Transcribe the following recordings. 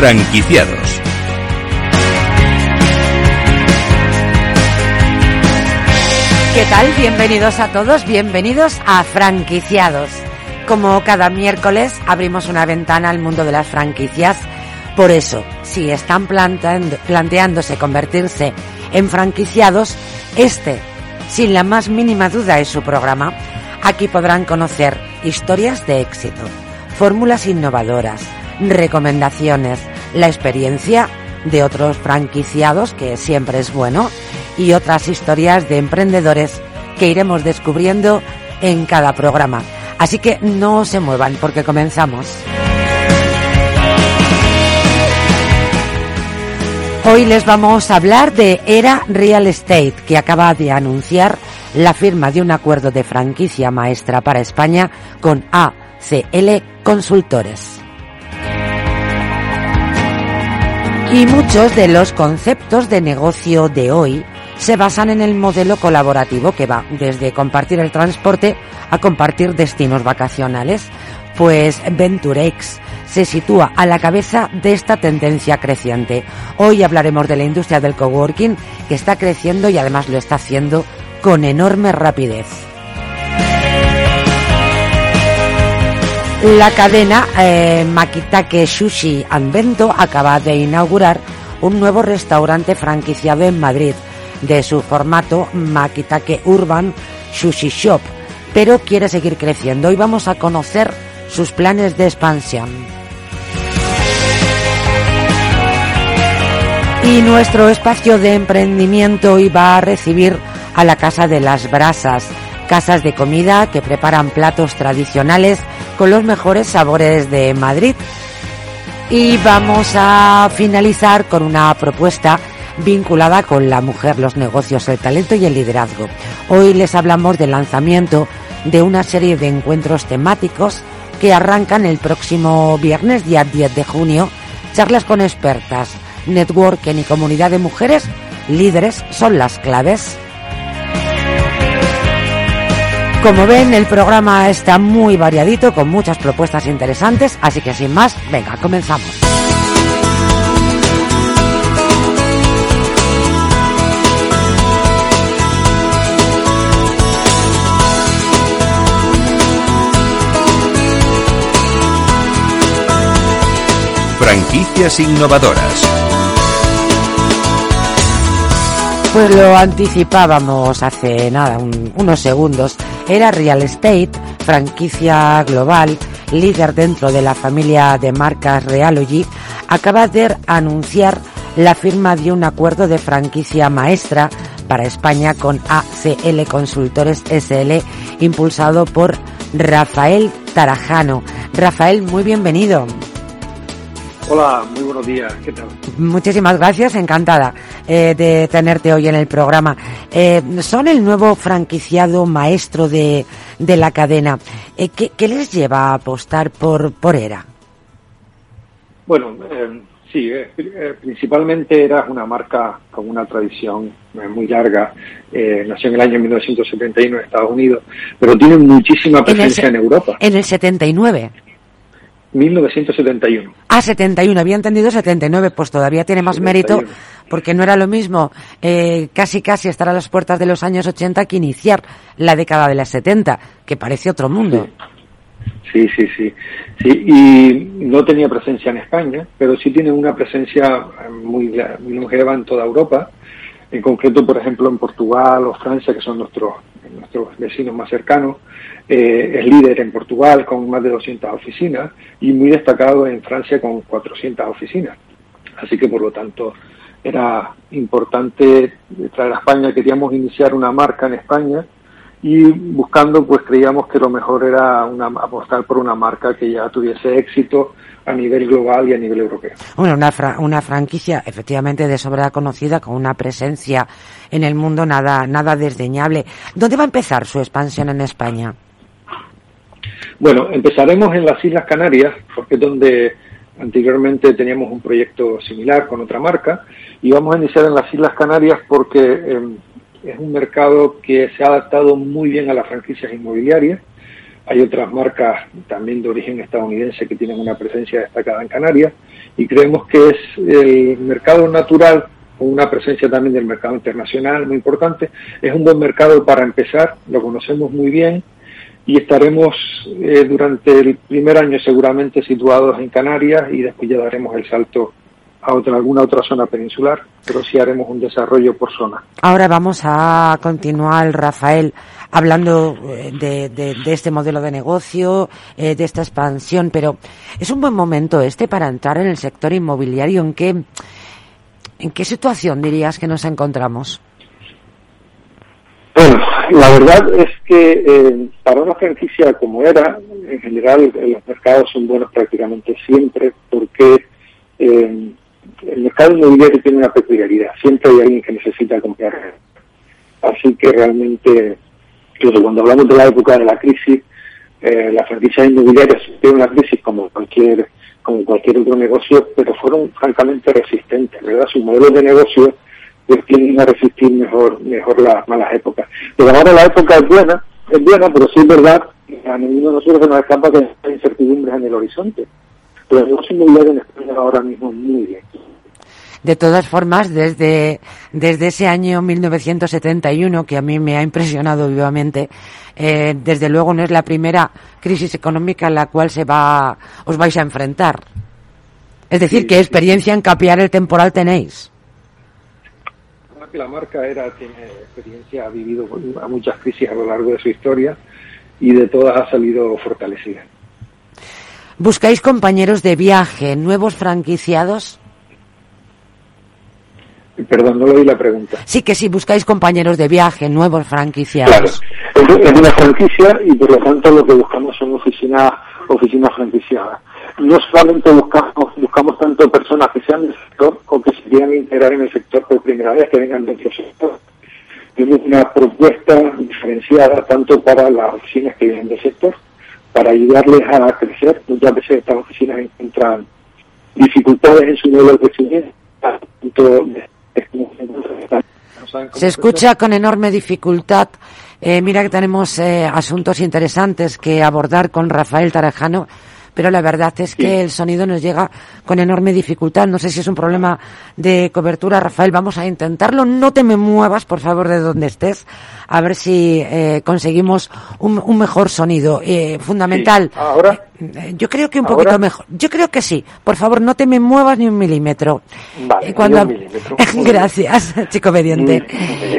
Franquiciados. ¿Qué tal? Bienvenidos a todos, bienvenidos a Franquiciados. Como cada miércoles abrimos una ventana al mundo de las franquicias. Por eso, si están planteándose convertirse en franquiciados, este, sin la más mínima duda, es su programa. Aquí podrán conocer historias de éxito, fórmulas innovadoras, recomendaciones, la experiencia de otros franquiciados, que siempre es bueno, y otras historias de emprendedores que iremos descubriendo en cada programa. Así que no se muevan porque comenzamos. Hoy les vamos a hablar de Era Real Estate, que acaba de anunciar la firma de un acuerdo de franquicia maestra para España con ACL Consultores. Y muchos de los conceptos de negocio de hoy se basan en el modelo colaborativo que va desde compartir el transporte a compartir destinos vacacionales, pues Venturex se sitúa a la cabeza de esta tendencia creciente. Hoy hablaremos de la industria del coworking que está creciendo y además lo está haciendo con enorme rapidez. La cadena eh, Makitake Sushi and Bento acaba de inaugurar un nuevo restaurante franquiciado en Madrid de su formato Makitake Urban Sushi Shop, pero quiere seguir creciendo y vamos a conocer sus planes de expansión. Y nuestro espacio de emprendimiento hoy va a recibir a la Casa de las Brasas, casas de comida que preparan platos tradicionales con los mejores sabores de Madrid. Y vamos a finalizar con una propuesta vinculada con la mujer, los negocios, el talento y el liderazgo. Hoy les hablamos del lanzamiento de una serie de encuentros temáticos que arrancan el próximo viernes, día 10 de junio, charlas con expertas, networking y comunidad de mujeres líderes son las claves. Como ven, el programa está muy variadito, con muchas propuestas interesantes, así que sin más, venga, comenzamos. Franquicias innovadoras. Pues lo anticipábamos hace nada, unos segundos. Era Real Estate, franquicia global, líder dentro de la familia de marcas Realogy, acaba de anunciar la firma de un acuerdo de franquicia maestra para España con ACL Consultores SL, impulsado por Rafael Tarajano. Rafael, muy bienvenido. Hola, buenos días, ¿qué tal? Muchísimas gracias, encantada eh, de tenerte hoy en el programa. Eh, son el nuevo franquiciado maestro de, de la cadena. Eh, ¿qué, ¿qué, les lleva a apostar por, por ERA? Bueno, sí, principalmente ERA es una marca con una tradición muy larga. nació en el año 1971 en Estados Unidos, pero tiene muchísima presencia en, en Europa. En el 79. 1971. Ah, 71, había entendido 79, pues todavía tiene más 71. mérito porque no era lo mismo eh, casi casi estar a las puertas de los años 80 que iniciar la década de las 70, que parece otro mundo. Sí, sí, sí, sí. y no tenía presencia en España, pero sí tiene una presencia muy, muy longeva en toda Europa, en concreto, por ejemplo, en Portugal o Francia, que son nuestros, nuestros vecinos más cercanos, eh, es líder en Portugal con más de 200 oficinas y muy destacado en Francia con 400 oficinas. Así que, por lo tanto, era importante traer a España. Queríamos iniciar una marca en España y buscando, pues creíamos que lo mejor era una, apostar por una marca que ya tuviese éxito a nivel global y a nivel europeo. Bueno, una, una franquicia efectivamente de sobra conocida, con una presencia en el mundo nada, nada desdeñable. ¿Dónde va a empezar su expansión en España? Bueno, empezaremos en las Islas Canarias, porque es donde anteriormente teníamos un proyecto similar con otra marca, y vamos a iniciar en las Islas Canarias porque eh, es un mercado que se ha adaptado muy bien a las franquicias inmobiliarias. Hay otras marcas también de origen estadounidense que tienen una presencia destacada en Canarias y creemos que es el mercado natural con una presencia también del mercado internacional muy importante. Es un buen mercado para empezar, lo conocemos muy bien y estaremos eh, durante el primer año seguramente situados en Canarias y después ya daremos el salto a otra, alguna otra zona peninsular, pero sí haremos un desarrollo por zona. Ahora vamos a continuar, Rafael, hablando eh, de, este modelo de negocio, eh, de esta expansión, pero es un buen momento este para entrar en el sector inmobiliario. ¿En qué, en qué situación dirías que nos encontramos? Bueno, la verdad es que eh, para una franquicia como era, en general los mercados son buenos prácticamente siempre porque eh, el mercado inmobiliario tiene una peculiaridad, siempre hay alguien que necesita comprar. Así que realmente, cuando hablamos de la época de la crisis, eh, las franquicias inmobiliarias tuvieron una crisis como cualquier como cualquier otro negocio, pero fueron francamente resistentes, ¿verdad? Sus modelos de negocio pues tienden a resistir mejor mejor las malas épocas. Pero ahora la época es buena, es buena, pero sí es verdad, a ninguno de nosotros se nos escapa que hay incertidumbres en el horizonte. Pero el negocio inmobiliario en España ahora mismo muy bien. De todas formas, desde, desde ese año 1971, que a mí me ha impresionado vivamente, eh, desde luego no es la primera crisis económica en la cual se va, os vais a enfrentar. Es decir, ¿qué experiencia en capear el temporal tenéis? La marca era, tiene experiencia, ha vivido a muchas crisis a lo largo de su historia y de todas ha salido fortalecida. ¿Buscáis compañeros de viaje, nuevos franquiciados? Perdón, no lo oí la pregunta. Sí, que si buscáis compañeros de viaje, nuevos franquiciados. Claro, es una franquicia y por lo tanto lo que buscamos son oficinas oficinas franquiciadas. No solamente buscamos buscamos tanto personas que sean del sector o que se quieran integrar en el sector por primera vez, que vengan de otro sector. Tenemos una propuesta diferenciada tanto para las oficinas que vienen del sector, para ayudarles a crecer. Muchas veces estas oficinas encuentran dificultades en su modelo de crecimiento, tanto se escucha con enorme dificultad. Eh, mira que tenemos eh, asuntos interesantes que abordar con Rafael Tarajano, pero la verdad es que el sonido nos llega con enorme dificultad. No sé si es un problema de cobertura. Rafael, vamos a intentarlo. No te me muevas, por favor, de donde estés a ver si eh, conseguimos un, un, mejor sonido. Eh, fundamental. ¿Ahora? Eh, yo creo que un poquito mejor. Yo creo que sí. Por favor, no te me muevas ni un milímetro. Vale, cuando... un milímetro. Gracias, chico obediente.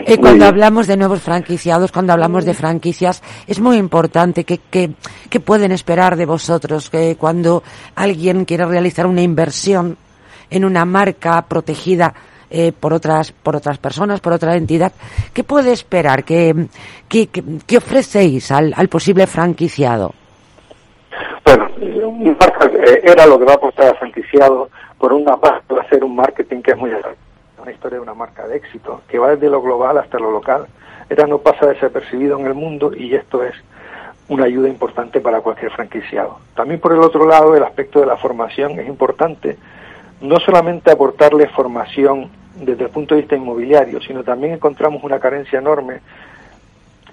Mm, cuando hablamos de nuevos franquiciados, cuando hablamos de franquicias, es muy importante que, que, que pueden esperar de vosotros que cuando alguien quiere realizar una inversión en una marca protegida eh, por otras por otras personas, por otra entidad. ¿Qué puede esperar? ¿Qué, qué, qué ofrecéis al, al, posible franquiciado? Bueno, un marca eh, era lo que va a costar al franquiciado. Por una parte va a ser un marketing que es muy una historia de una marca de éxito, que va desde lo global hasta lo local. Era no pasa desapercibido en el mundo y esto es una ayuda importante para cualquier franquiciado. También por el otro lado, el aspecto de la formación es importante, no solamente aportarle formación desde el punto de vista inmobiliario, sino también encontramos una carencia enorme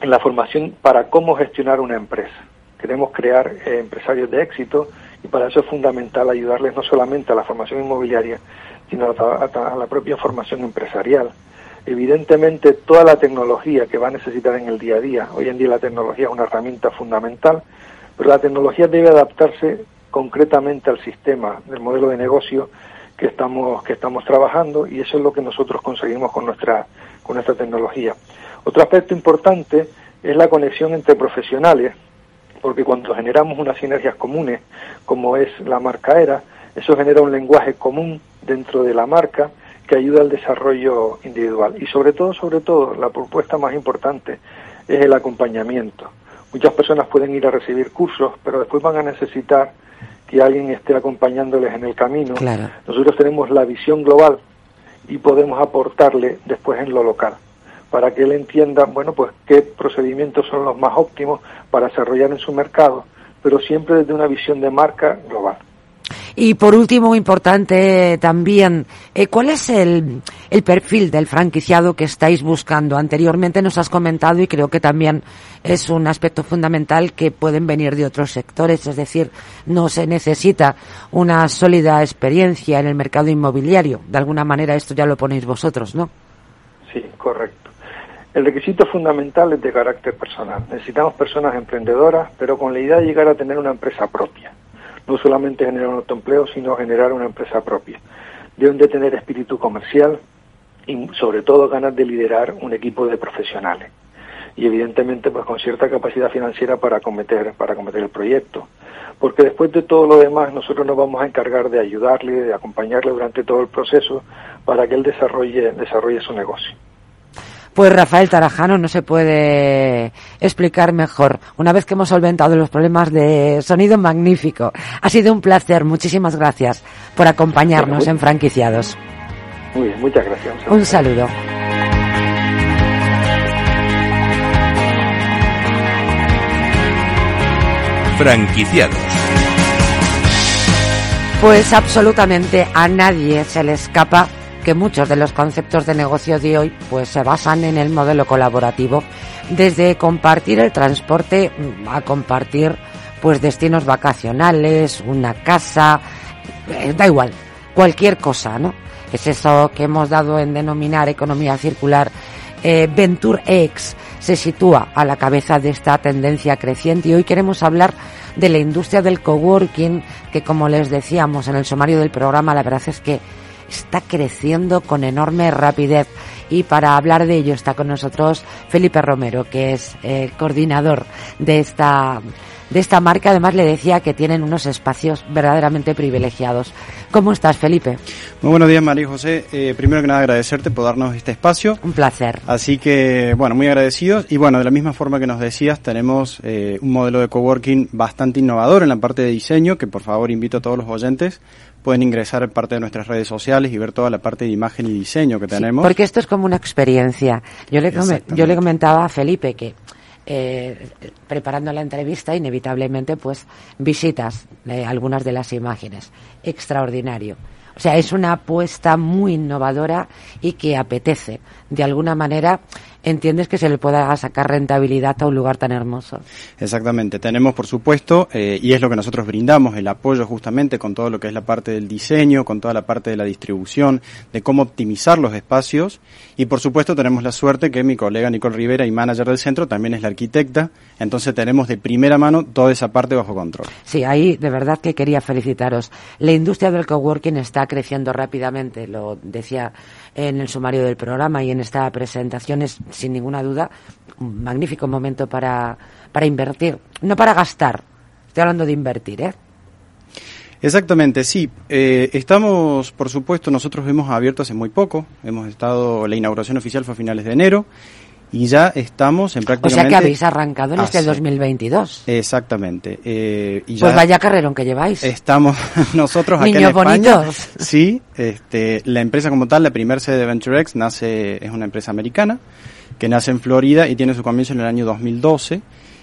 en la formación para cómo gestionar una empresa. Queremos crear eh, empresarios de éxito y para eso es fundamental ayudarles no solamente a la formación inmobiliaria, sino a, la propia formación empresarial. Evidentemente, toda la tecnología que va a necesitar en el día a día, hoy en día la tecnología es una herramienta fundamental, pero la tecnología debe adaptarse concretamente al sistema del modelo de negocio que estamos que estamos trabajando y eso es lo que nosotros conseguimos con nuestra con nuestra tecnología. Otro aspecto importante es la conexión entre profesionales, porque cuando generamos unas sinergias comunes, como es la marca ERA, eso genera un lenguaje común dentro de la marca que ayuda al desarrollo individual. Y sobre todo, sobre todo, la propuesta más importante es el acompañamiento. Muchas personas pueden ir a recibir cursos, pero después van a necesitar que alguien esté acompañándoles en el camino. Nosotros tenemos la visión global y podemos aportarle después en lo local para que él entienda, bueno, pues qué procedimientos son los más óptimos para desarrollar en su mercado, pero siempre desde una visión de marca global. Y por último, importante también, eh, ¿cuál es el, el perfil del franquiciado que estáis buscando? Anteriormente nos has comentado y creo que también es un aspecto fundamental que pueden venir de otros sectores, es decir, no se necesita una sólida experiencia en el mercado inmobiliario. De alguna manera esto ya lo ponéis vosotros, ¿no? Sí, correcto. El requisito fundamental es de carácter personal. Necesitamos personas emprendedoras, pero con la idea de llegar a tener una empresa propia no solamente generar un autoempleo, sino generar una empresa propia. Deben de tener espíritu comercial y sobre todo ganas de liderar un equipo de profesionales. Y evidentemente pues con cierta capacidad financiera para cometer para el proyecto. Porque después de todo lo demás nosotros nos vamos a encargar de ayudarle de acompañarle durante todo el proceso para que él desarrolle desarrolle su negocio pues Rafael Tarajano no se puede explicar mejor. Una vez que hemos solventado los problemas de sonido magnífico. Ha sido un placer. Muchísimas gracias por acompañarnos en Franquiciados. Muy bien, muchas gracias. Un saludo. Franquiciados. Pues absolutamente a nadie se le escapa que muchos de los conceptos de negocio de hoy pues se basan en el modelo colaborativo, desde compartir el transporte mm, a compartir pues destinos vacacionales, una casa, eh, da igual, cualquier cosa, ¿no? Es eso que hemos dado en denominar economía circular. Eh, Venture X se sitúa a la cabeza de esta tendencia creciente y hoy queremos hablar de la industria del coworking que como les decíamos en el sumario del programa la verdad es que está creciendo con enorme rapidez. Y para hablar de ello está con nosotros Felipe Romero, que es el coordinador de esta de esta marca. Además, le decía que tienen unos espacios verdaderamente privilegiados. ¿Cómo estás, Felipe? Muy buenos días, María José. Eh, primero que nada, agradecerte por darnos este espacio. Un placer. Así que, bueno, muy agradecidos. Y bueno, de la misma forma que nos decías, tenemos eh, un modelo de coworking bastante innovador en la parte de diseño, que por favor invito a todos los oyentes pueden ingresar en parte de nuestras redes sociales y ver toda la parte de imagen y diseño que tenemos. porque esto es como una experiencia. Yo le, yo le comentaba a Felipe que eh, preparando la entrevista, inevitablemente, pues visitas eh, algunas de las imágenes. Extraordinario. O sea, es una apuesta muy innovadora y que apetece, de alguna manera, entiendes que se le pueda sacar rentabilidad a un lugar tan hermoso. Exactamente, tenemos por supuesto, eh, y es lo que nosotros brindamos, el apoyo justamente con todo lo que es la parte del diseño, con toda la parte de la distribución, de cómo optimizar los espacios, y por supuesto tenemos la suerte que mi colega Nicole Rivera y manager del centro también es la arquitecta, entonces tenemos de primera mano toda esa parte bajo control. Sí, ahí de verdad que quería felicitaros. La industria del coworking está creciendo rápidamente, lo decía en el sumario del programa y en esta presentación es sin ninguna duda un magnífico momento para, para invertir, no para gastar, estoy hablando de invertir, ¿eh? Exactamente, sí. Eh, estamos, por supuesto, nosotros hemos abierto hace muy poco. Hemos estado, la inauguración oficial fue a finales de enero y ya estamos en prácticamente... O sea que habéis arrancado en este 2022. Exactamente. Eh, y pues vaya carrerón que lleváis. Estamos nosotros aquí en España. Sí, este, la empresa como tal, la primera sede de VentureX nace, es una empresa americana que nace en Florida y tiene su comienzo en el año 2012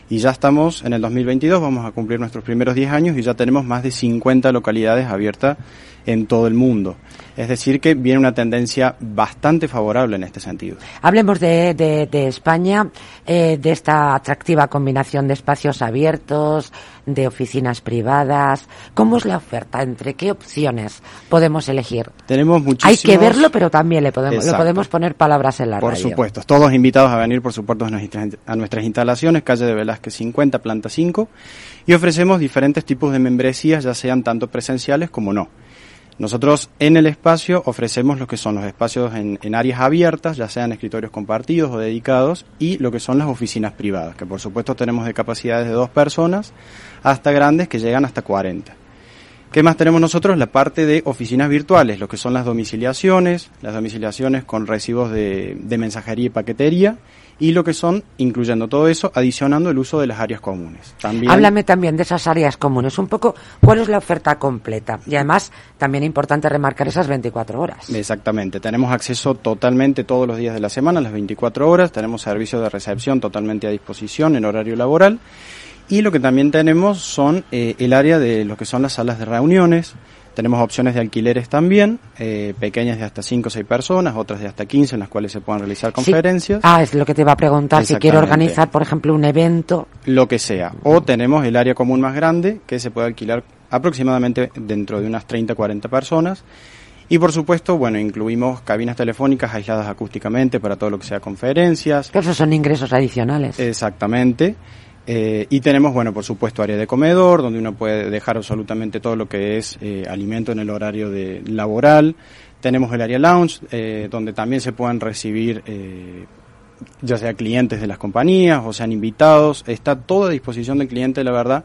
y ya estamos en el 2022, vamos a cumplir nuestros primeros 10 años y ya tenemos más de 50 localidades abiertas en todo el mundo. Es decir, que viene una tendencia bastante favorable en este sentido. Hablemos de, de, España, eh, de esta atractiva combinación de espacios abiertos, de oficinas privadas. ¿Cómo es la oferta? ¿Entre qué opciones podemos elegir? Tenemos muchísimos... Hay que verlo, pero también le podemos, le podemos poner palabras en la Por supuesto. Todos invitados a venir, por supuesto, a nuestras instalaciones, calle de Velázquez 50, planta 5, y ofrecemos diferentes tipos de membresías, ya sean tanto presenciales como no. Nosotros en el espacio ofrecemos lo que son los espacios en, áreas abiertas, ya sean escritorios compartidos o dedicados, y lo que son las oficinas privadas, que por supuesto tenemos de capacidades de dos personas hasta grandes que llegan hasta 40. ¿Qué más tenemos nosotros? La parte de oficinas virtuales, lo que son las domiciliaciones, las domiciliaciones con recibos de mensajería y paquetería, y lo que son, incluyendo todo eso, adicionando el uso de las áreas comunes. También... Háblame también de esas áreas comunes, un poco cuál es la oferta completa y además también es importante remarcar esas 24 horas. Exactamente, tenemos acceso totalmente todos los días de la semana, las 24 horas, tenemos servicios de recepción totalmente a disposición en horario laboral y lo que también tenemos son eh, el área de lo que son las salas de reuniones, Tenemos opciones de alquileres también, eh, pequeñas de hasta 5 o 6 personas, otras de hasta 15 en las cuales se puedan realizar conferencias. Ah, es lo que te iba a preguntar, si quiero organizar, por ejemplo, un evento. Lo que sea. O tenemos el área común más grande, que se puede alquilar aproximadamente dentro de unas 30 40 personas. Y por supuesto, bueno, incluimos cabinas telefónicas aisladas acústicamente para todo lo que sea conferencias. esos son ingresos adicionales. Exactamente. Eh, y tenemos, bueno, por supuesto, área de comedor, donde uno puede dejar absolutamente todo lo que es eh, alimento en el horario de laboral. Tenemos el área lounge, eh, donde también se pueden recibir ya sea clientes de las compañías o sean invitados. Está todo a disposición del cliente, la verdad,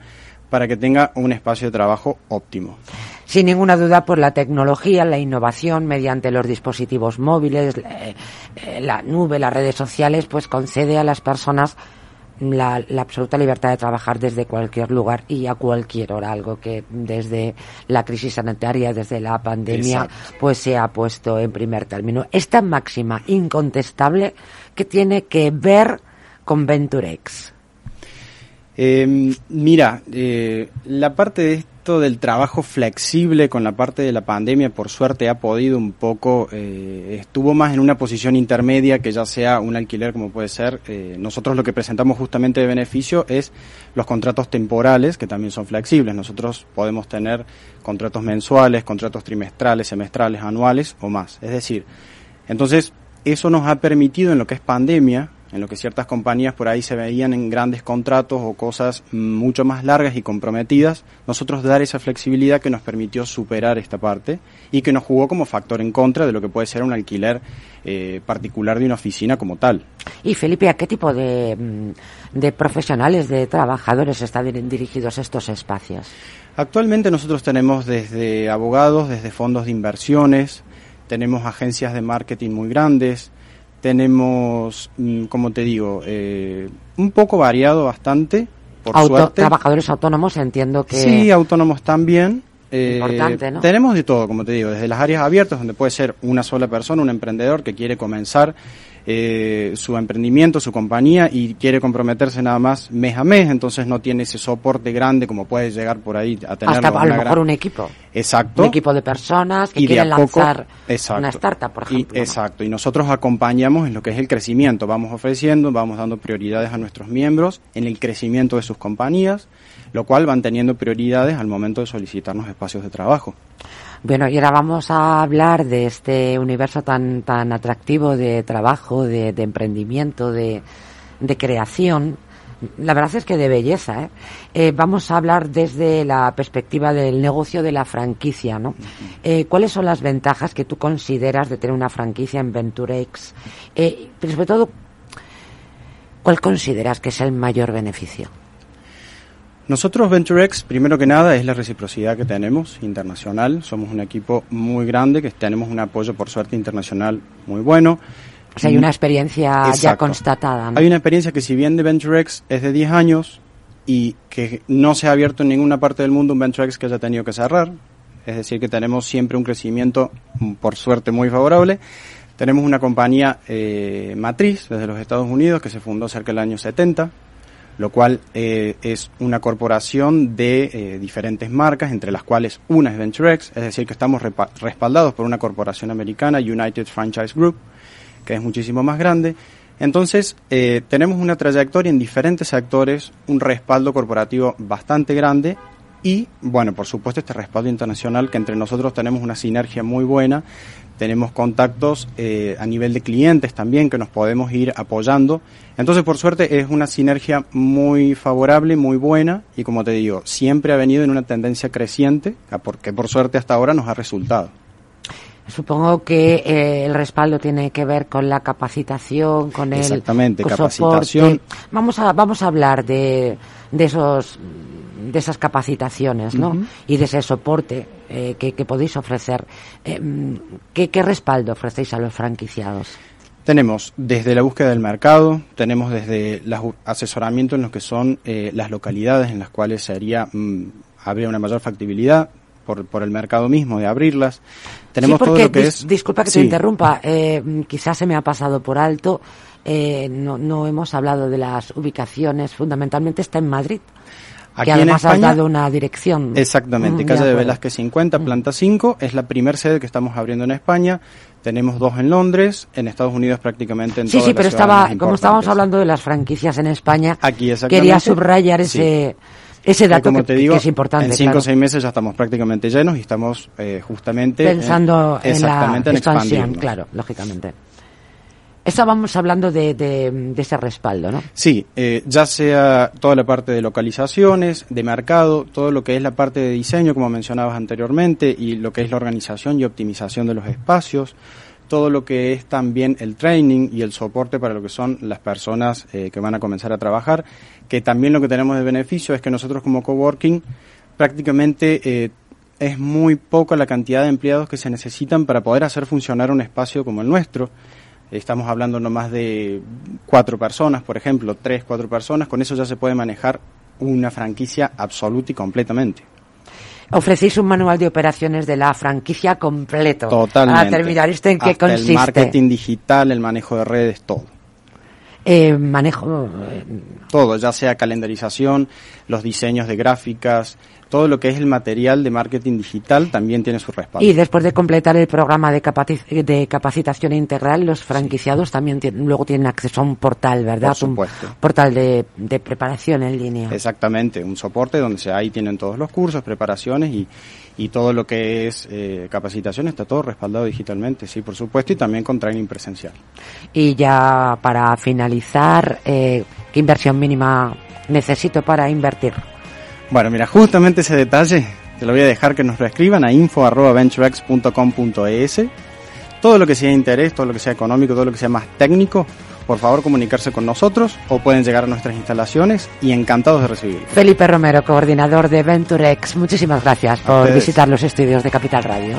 para que tenga un espacio de trabajo óptimo. Sin ninguna duda, por la tecnología, la innovación mediante los dispositivos móviles, la nube, las redes sociales, pues concede a las personas la, absoluta libertad de trabajar desde cualquier lugar y a cualquier hora, algo que desde la crisis sanitaria, desde la pandemia, pues se ha puesto en primer término. Esta máxima incontestable que tiene que ver con Venturex. Eh, mira, eh, la parte de del trabajo flexible con la parte de la pandemia, por suerte ha podido un poco, eh, estuvo más en una posición intermedia que ya sea un alquiler como puede ser. Eh, nosotros lo que presentamos justamente de beneficio es los contratos temporales, que también son flexibles. Nosotros podemos tener contratos mensuales, contratos trimestrales, semestrales, anuales o más. Es decir, entonces eso nos ha permitido en lo que es pandemia, en lo que ciertas compañías por ahí se veían en grandes contratos o cosas mucho más largas y comprometidas, nosotros dar esa flexibilidad que nos permitió superar esta parte y que nos jugó como factor en contra de lo que puede ser un alquiler eh, particular de una oficina como tal. Y Felipe, ¿a qué tipo de, mm, de profesionales, de trabajadores están dirigidos estos espacios? Actualmente nosotros tenemos desde abogados, desde fondos de inversiones, tenemos agencias de marketing muy grandes, tenemos, mm, como te digo, eh, un poco variado bastante. Por suerte. Trabajadores autónomos, entiendo que. Sí, autónomos también. Eh, tenemos de todo, como te digo, desde las áreas abiertas, donde puede ser una sola persona, un emprendedor que quiere comenzar eh, su emprendimiento, su compañía y quiere comprometerse nada más mes a mes, entonces no tiene ese soporte grande como puede llegar por ahí a tener. Hasta a lo mejor un equipo. Exacto. Un equipo de personas que quieren lanzar una startup, por ejemplo. exacto. Y nosotros acompañamos en lo que es el crecimiento. Vamos ofreciendo, vamos dando prioridades a nuestros miembros en el crecimiento de sus compañías, lo cual van teniendo prioridades al momento de solicitarnos espacios de trabajo. Bueno, y ahora vamos a hablar de este universo tan, tan atractivo de trabajo, de, emprendimiento, de, creación. La verdad es que de belleza. ¿eh? ¿eh? vamos a hablar desde la perspectiva del negocio de la franquicia. ¿no? Eh, ¿Cuáles son las ventajas que tú consideras de tener una franquicia en Venturex? Eh, pero sobre todo, ¿cuál consideras que es el mayor beneficio? Nosotros VentureX, primero que nada, es la reciprocidad que tenemos internacional. Somos un equipo muy grande, que tenemos un apoyo, por suerte, internacional muy bueno. O sea, hay una experiencia ya constatada. Hay una experiencia que si bien de VentureX es de 10 años y que no se ha abierto en ninguna parte del mundo un VentureX que haya tenido que cerrar, es decir, que tenemos siempre un crecimiento, por suerte, muy favorable. Tenemos una compañía eh, matriz desde los Estados Unidos que se fundó cerca del año 70, lo cual eh, es una corporación de eh, diferentes marcas, entre las cuales una es VentureX, es decir, que estamos respaldados por una corporación americana, United Franchise Group, que es muchísimo más grande. Entonces, eh, tenemos una trayectoria en diferentes sectores, un respaldo corporativo bastante grande y, bueno, por supuesto, este respaldo internacional que entre nosotros tenemos una sinergia muy buena tenemos contactos eh, a nivel de clientes también que nos podemos ir apoyando. Entonces, por suerte, es una sinergia muy favorable, muy buena y, como te digo, siempre ha venido en una tendencia creciente, porque por suerte hasta ahora nos ha resultado. Supongo que eh, el respaldo tiene que ver con la capacitación, con el Exactamente, capacitación. Vamos a vamos a hablar de, de esos de esas capacitaciones, ¿no? Y de ese soporte eh, que, podéis ofrecer. Eh, ¿qué, respaldo ofrecéis a los franquiciados? Tenemos desde la búsqueda del mercado, tenemos desde el asesoramiento en lo que son eh, las localidades en las cuales sería mm, habría una mayor factibilidad por, por el mercado mismo de abrirlas. Tenemos todo lo que es. Disculpa que te interrumpa, quizás se me ha pasado por alto. no, no hemos hablado de las ubicaciones, fundamentalmente está en Madrid. Que además has dado una dirección. Exactamente, mm, calle de, Velázquez 50, mm. planta 5, es la primer sede que estamos abriendo en España. Tenemos dos en Londres, en Estados Unidos prácticamente en Sí, sí, pero estaba, como estábamos hablando de las franquicias en España, Aquí quería subrayar ese, ese dato que, es importante. En cinco o seis meses ya estamos prácticamente llenos y estamos eh, justamente pensando en, la expansión, claro, lógicamente. Estábamos hablando de, ese respaldo, ¿no? Sí, eh, ya sea toda la parte de localizaciones, de mercado, todo lo que es la parte de diseño, como mencionabas anteriormente, y lo que es la organización y optimización de los espacios, todo lo que es también el training y el soporte para lo que son las personas eh, que van a comenzar a trabajar, que también lo que tenemos de beneficio es que nosotros como coworking prácticamente eh, es muy poco la cantidad de empleados que se necesitan para poder hacer funcionar un espacio como el nuestro estamos hablando no más de cuatro personas, por ejemplo, tres, cuatro personas, con eso ya se puede manejar una franquicia absoluta y completamente. Ofrecéis un manual de operaciones de la franquicia completo. Totalmente. Para terminar, ¿esto en qué consiste? El marketing digital, el manejo de redes, todo. Eh, manejo. Todo, ya sea calendarización, los diseños de gráficas, todo lo que es el material de marketing digital también tiene su respaldo. Y después de completar el programa de, de capacitación integral, los franquiciados también luego tienen acceso a un portal, ¿verdad? Por supuesto. Un portal de, preparación en línea. Exactamente, un soporte donde ahí tienen todos los cursos, preparaciones y, y todo lo que es eh, capacitación está todo respaldado digitalmente, sí, por supuesto, y también con training presencial. Y ya para finalizar, eh, ¿qué inversión mínima necesito para invertir? Bueno, mira, justamente ese detalle te lo voy a dejar que nos lo escriban a info.venturex.com.es. Todo lo que sea de interés, todo lo que sea económico, todo lo que sea más técnico, por favor comunicarse con nosotros o pueden llegar a nuestras instalaciones y encantados de recibirlos. Felipe Romero, coordinador de Venturex, muchísimas gracias por visitar los estudios de Capital Radio.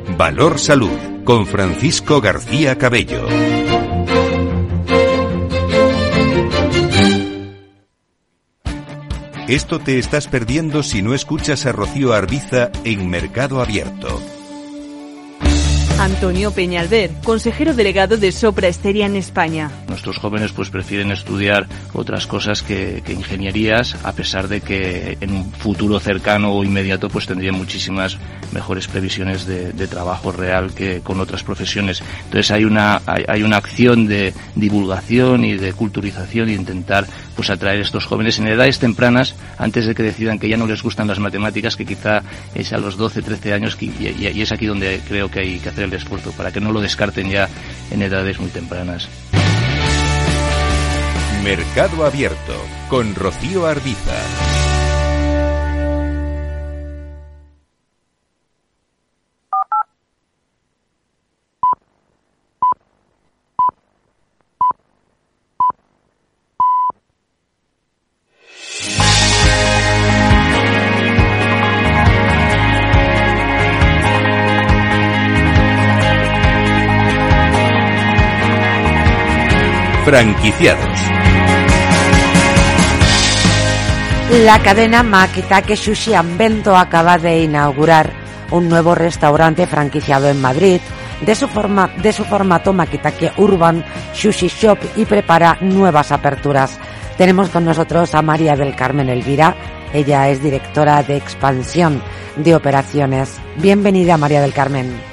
Valor Salud, con Francisco García Cabello. Esto te estás perdiendo si no escuchas a Rocío Arbiza en Mercado Abierto. Antonio Peñalver, consejero delegado de Sopra Esteria en España. Nuestros jóvenes pues prefieren estudiar otras cosas que, ingenierías, a pesar de que en un futuro cercano o inmediato pues tendrían muchísimas mejores previsiones de, trabajo real que con otras profesiones. Entonces hay una, hay, una acción de divulgación y de culturización y intentar pues atraer a estos jóvenes en edades tempranas antes de que decidan que ya no les gustan las matemáticas, que quizá es a los 12, 13 años y, y es aquí donde creo que hay que hacer el esfuerzo para que no lo descarten ya en edades muy tempranas. Mercado Abierto con Rocío Ardiza Franquiciados. La cadena Makitake Sushi Ambento acaba de inaugurar un nuevo restaurante franquiciado en Madrid de su, forma, de su formato Makitake Urban Sushi Shop y prepara nuevas aperturas. Tenemos con nosotros a María del Carmen Elvira. Ella es directora de expansión de operaciones. Bienvenida, María del Carmen.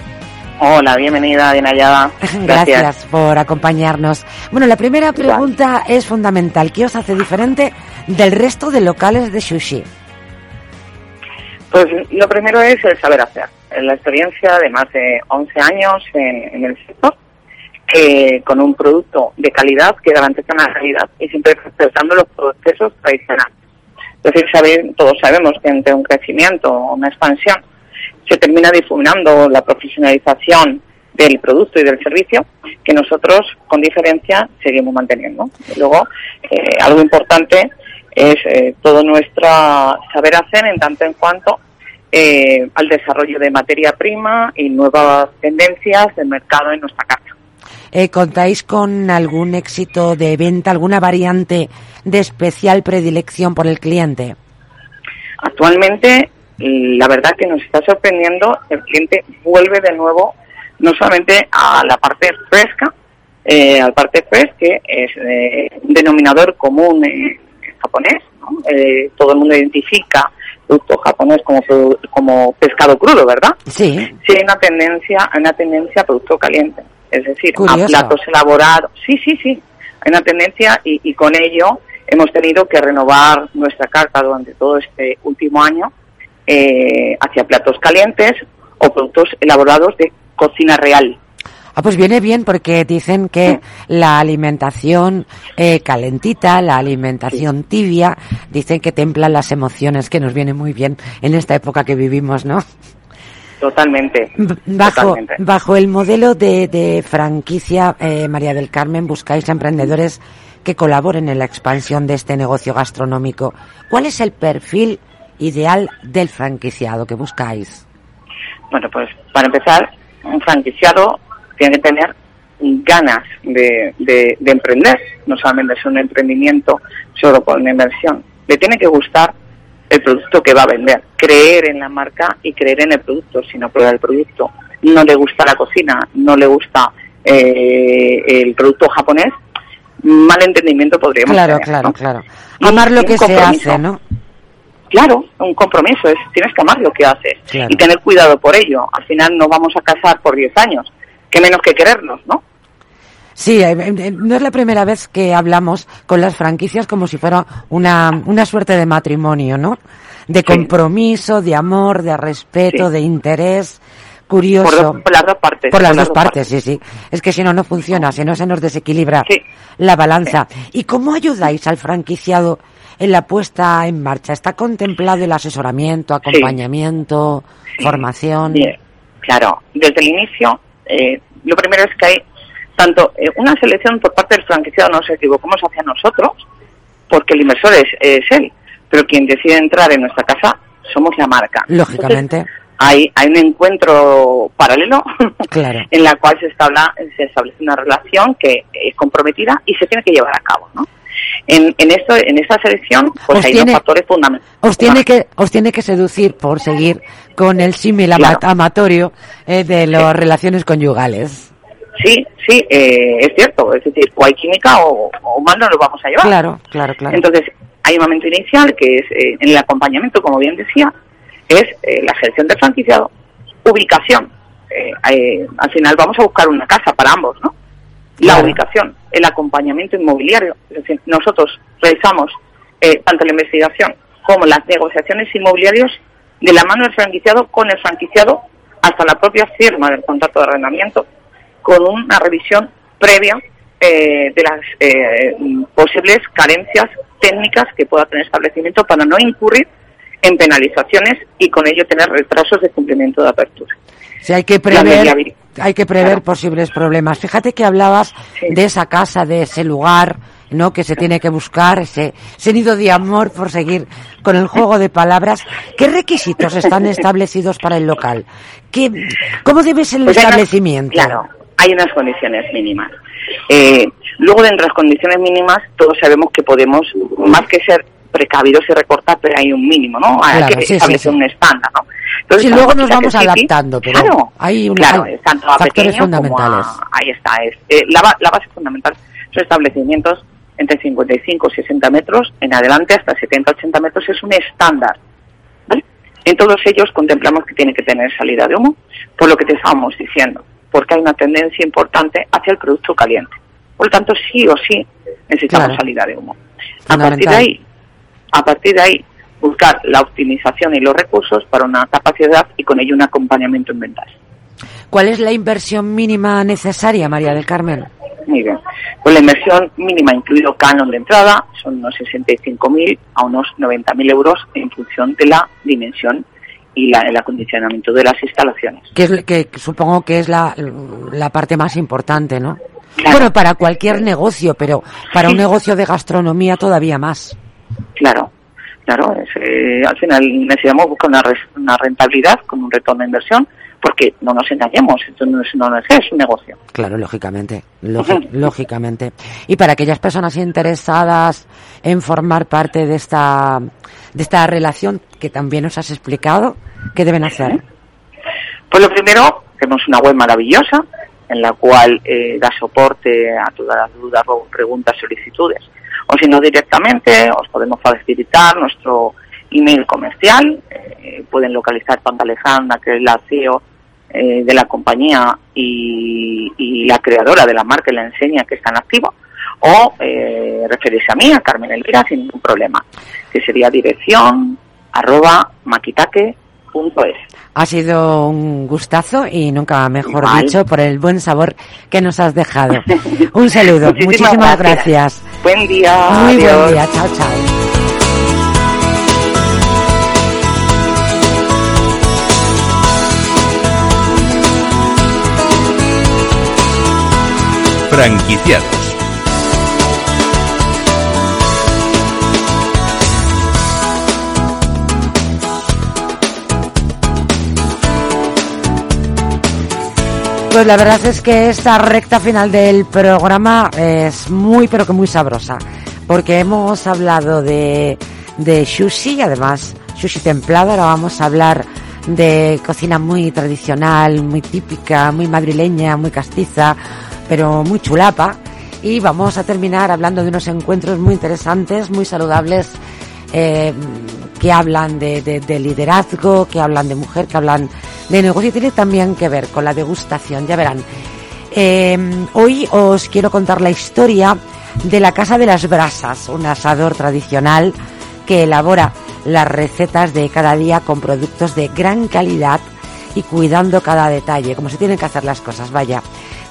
Hola, bienvenida, Dinayada. Gracias. Gracias por acompañarnos. Bueno, la primera pregunta es fundamental. ¿Qué os hace diferente del resto de locales de sushi? Pues lo primero es el saber hacer, la experiencia de más de 11 años en, en el sector, que con un producto de calidad que garantiza la calidad y siempre respetando los procesos tradicionales. Es decir, saber, todos sabemos que entre un crecimiento o una expansión se termina difuminando la profesionalización del producto y del servicio que nosotros, con diferencia, seguimos manteniendo. Y luego, eh, algo importante es eh, todo nuestro saber hacer en tanto en cuanto eh, al desarrollo de materia prima y nuevas tendencias del mercado en nuestra casa. Eh, ¿Contáis con algún éxito de venta, alguna variante de especial predilección por el cliente? Actualmente, la verdad que nos está sorprendiendo, el cliente vuelve de nuevo no solamente a la parte fresca, eh, al parte fresh, que es eh, un denominador común en japonés, ¿no? eh, todo el mundo identifica producto japonés como, como pescado crudo, ¿verdad? Sí. Sí, hay una tendencia, hay una tendencia a producto caliente es decir, Curioso. a platos elaborados. Sí, sí, sí, hay una tendencia y, y, con ello hemos tenido que renovar nuestra carta durante todo este último año eh, hacia platos calientes o productos elaborados de cocina real. Ah, pues viene bien porque dicen que sí. la alimentación eh, calentita, la alimentación sí. tibia, dicen que templa las emociones, que nos viene muy bien en esta época que vivimos, ¿no? Totalmente. Bajo, totalmente. bajo el modelo de, de franquicia, eh, María del Carmen, buscáis emprendedores que colaboren en la expansión de este negocio gastronómico. ¿Cuál es el perfil ideal del franquiciado que buscáis? Bueno, pues para empezar, un franquiciado tiene que tener ganas de, de, de emprender, no solamente es un emprendimiento solo con una inversión. Le tiene que gustar el producto que va a vender, creer en la marca y creer en el producto, si no prueba el producto, no le gusta la cocina, no le gusta eh, el producto japonés, mal entendimiento podríamos claro, tener. Claro, ¿no? claro, Amar lo que se hace, ¿no? Claro, un compromiso, es tienes que amar lo que haces claro. y tener cuidado por ello. Al final no vamos a casar por 10 años, que menos que querernos, ¿no? Sí, no es la primera vez que hablamos con las franquicias como si fuera una, una suerte de matrimonio, ¿no? De compromiso, de amor, de respeto, sí. de interés. Curioso. Por, por, las dos partes. Por las, por dos, las dos partes, sí, sí. Es que si no, no funciona, si no se nos desequilibra sí. la balanza. ¿Y cómo ayudáis al franquiciado en la puesta en marcha? ¿Está contemplado el asesoramiento, acompañamiento, formación? Bien. Claro, desde el inicio, eh, lo primero es que hay tanto eh, una selección por parte del franquiciado, no nos equivocamos hacia nosotros, porque el inversor es, es, él, pero quien decide entrar en nuestra casa somos la marca. Lógicamente. Entonces, hay, hay un encuentro paralelo claro. en la cual se, establa, se establece una relación que es comprometida y se tiene que llevar a cabo, ¿no? En, en esto en esta selección pues os hay tiene, dos factores fundamentales. Os tiene que os tiene que seducir por seguir con el símil claro. amatorio eh, de las sí. relaciones conyugales. Sí, sí, eh, es cierto. Es decir, o hay química o, o mal no lo vamos a llevar. Claro, claro, claro. Entonces, hay un momento inicial que es eh, en el acompañamiento, como bien decía, es eh, la gestión del franquiciado, ubicación. Eh, al final vamos a buscar una casa para ambos, ¿no? La ubicación, el acompañamiento inmobiliario. Es decir, nosotros realizamos eh, tanto la investigación como las negociaciones inmobiliarias de la mano del franquiciado con el franquiciado hasta la propia firma del contrato de arrendamiento con una revisión previa eh, de las eh, posibles carencias técnicas que pueda tener el establecimiento para no incurrir en penalizaciones y con ello tener retrasos de cumplimiento de apertura. Si hay que prever, hay que prever claro. posibles problemas. Fíjate que hablabas sí. de esa casa, de ese lugar, ¿no? Que se tiene que buscar, ese, ese nido de amor por seguir con el juego de palabras. ¿Qué requisitos están establecidos para el local? ¿Qué, ¿Cómo debe ser el pues establecimiento? Claro, hay unas condiciones mínimas. Eh, luego, dentro de las condiciones mínimas, todos sabemos que podemos, más que ser precavidos y recortar, pero hay un mínimo, ¿no? Hay Claro, que sí, establecer sí, un estándar, ¿no? Sí, luego nos vamos adaptando, pero claro, hay un- claro, tanto a factores pequeño como a- fundamentales. ahí está, es, eh, la, la base fundamental son establecimientos entre 55 y 60 metros, en adelante hasta 70-80 metros es un estándar. ¿vale? En todos ellos contemplamos que tiene que tener salida de humo, por lo que te estábamos diciendo, porque hay una tendencia importante hacia el producto caliente. Por lo tanto, sí o sí necesitamos Claro. salida de humo. A partir de ahí, a partir de ahí, buscar la optimización y los recursos para una capacidad y con ello un acompañamiento en ventas. ¿Cuál es la inversión mínima necesaria, María del Carmen? Muy bien. Pues la inversión mínima, incluido canon de entrada, son unos 65.000 a unos 90.000 euros en función de la dimensión y la, el acondicionamiento de las instalaciones. Que, es, que supongo que es la, la parte más importante, ¿no? Claro. Bueno, para cualquier negocio, pero para un negocio de gastronomía todavía más. Claro, claro. es, eh, al final necesitamos buscar una, res- una rentabilidad con un retorno de inversión, porque no nos engañemos, esto no es, es, es un negocio. Claro, lógicamente, lógi- lógicamente. Y para aquellas personas interesadas en formar parte de esta, de esta relación que también nos has explicado, ¿qué deben hacer? Pues lo primero, tenemos una web maravillosa en la cual eh, da soporte a todas las dudas, preguntas, solicitudes. O si no directamente, os podemos facilitar nuestro email comercial. eh, pueden localizar tanto a Alejandra, que es la CEO eh, de la compañía y, y la creadora de la marca y la enseña que está en activo. O eh, referirse a mí, a Carmen Elvira, sin ningún problema. Que sería dirección arroba maquitaque.es. Ha sido un gustazo y nunca mejor Igual. dicho por el buen sabor que nos has dejado. Un saludo, Muchísimas muchísimas gracias. gracias. Buen día. Muy adiós. buen día, chao, chao. Franquiciados. Pues la verdad es que esta recta final del programa es muy pero que muy sabrosa, porque hemos hablado de, sushi, además sushi templado, ahora vamos a hablar de cocina muy tradicional, muy típica, muy madrileña, muy castiza, pero muy chulapa. Y vamos a terminar hablando de unos encuentros muy interesantes, muy saludables, eh, que hablan de, de- de liderazgo, que hablan de mujer, que hablan de negocio tiene también que ver con la degustación, ya verán. Eh, hoy os quiero contar la historia de la Casa de las Brasas, un asador tradicional que elabora las recetas de cada día con productos de gran calidad y cuidando cada detalle, como se tienen que hacer las cosas, vaya.